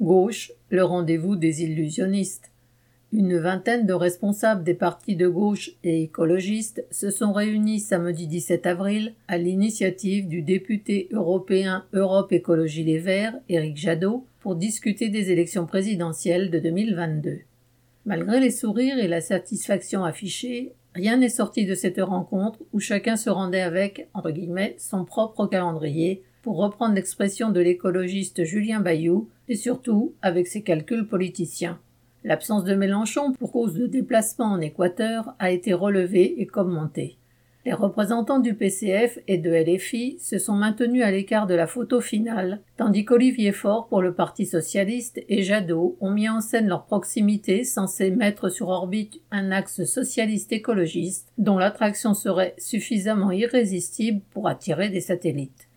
Gauche, le rendez-vous des illusionnistes. Une vingtaine de responsables des partis de gauche et écologistes se sont réunis samedi 17 avril à l'initiative du député européen Europe Écologie Les Verts, Éric Jadot, pour discuter des élections présidentielles de 2022. Malgré les sourires et la satisfaction affichée, rien n'est sorti de cette rencontre où chacun se rendait avec, entre guillemets, son propre calendrier, pour reprendre l'expression de l'écologiste Julien Bayou, et surtout avec ses calculs politiciens. L'absence de Mélenchon pour cause de déplacement en Équateur a été relevée et commentée. Les représentants du PCF et de LFI se sont maintenus à l'écart de la photo finale, tandis qu'Olivier Faure pour le Parti socialiste et Jadot ont mis en scène leur proximité censée mettre sur orbite un axe socialiste écologiste dont l'attraction serait suffisamment irrésistible pour attirer des satellites.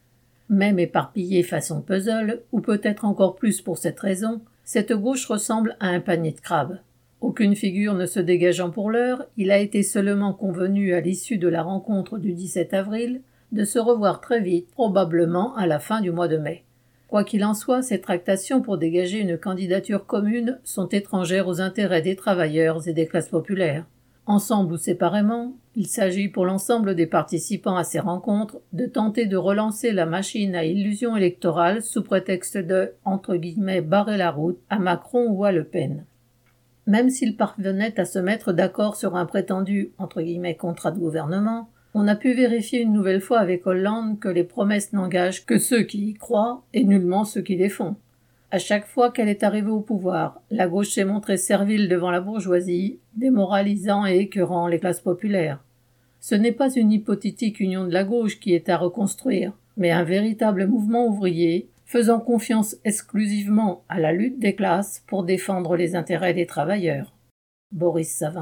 Même éparpillé façon puzzle, ou peut-être encore plus pour cette raison, cette gauche ressemble à un panier de crabes. Aucune figure ne se dégageant pour l'heure, il a été seulement convenu à l'issue de la rencontre du 17 avril de se revoir très vite, probablement à la fin du mois de mai. Quoi qu'il en soit, ces tractations pour dégager une candidature commune sont étrangères aux intérêts des travailleurs et des classes populaires. Ensemble ou séparément, il s'agit pour l'ensemble des participants à ces rencontres de tenter de relancer la machine à illusion électorale sous prétexte de entre guillemets barrer la route à Macron ou à Le Pen. Même s'ils parvenaient à se mettre d'accord sur un prétendu entre guillemets contrat de gouvernement, on a pu vérifier une nouvelle fois avec Hollande que les promesses n'engagent que ceux qui y croient et nullement ceux qui les font. À chaque fois qu'elle est arrivée au pouvoir, la gauche s'est montrée servile devant la bourgeoisie, démoralisant et écœurant les classes populaires. Ce n'est pas une hypothétique union de la gauche qui est à reconstruire, mais un véritable mouvement ouvrier, faisant confiance exclusivement à la lutte des classes pour défendre les intérêts des travailleurs. Boris Savin.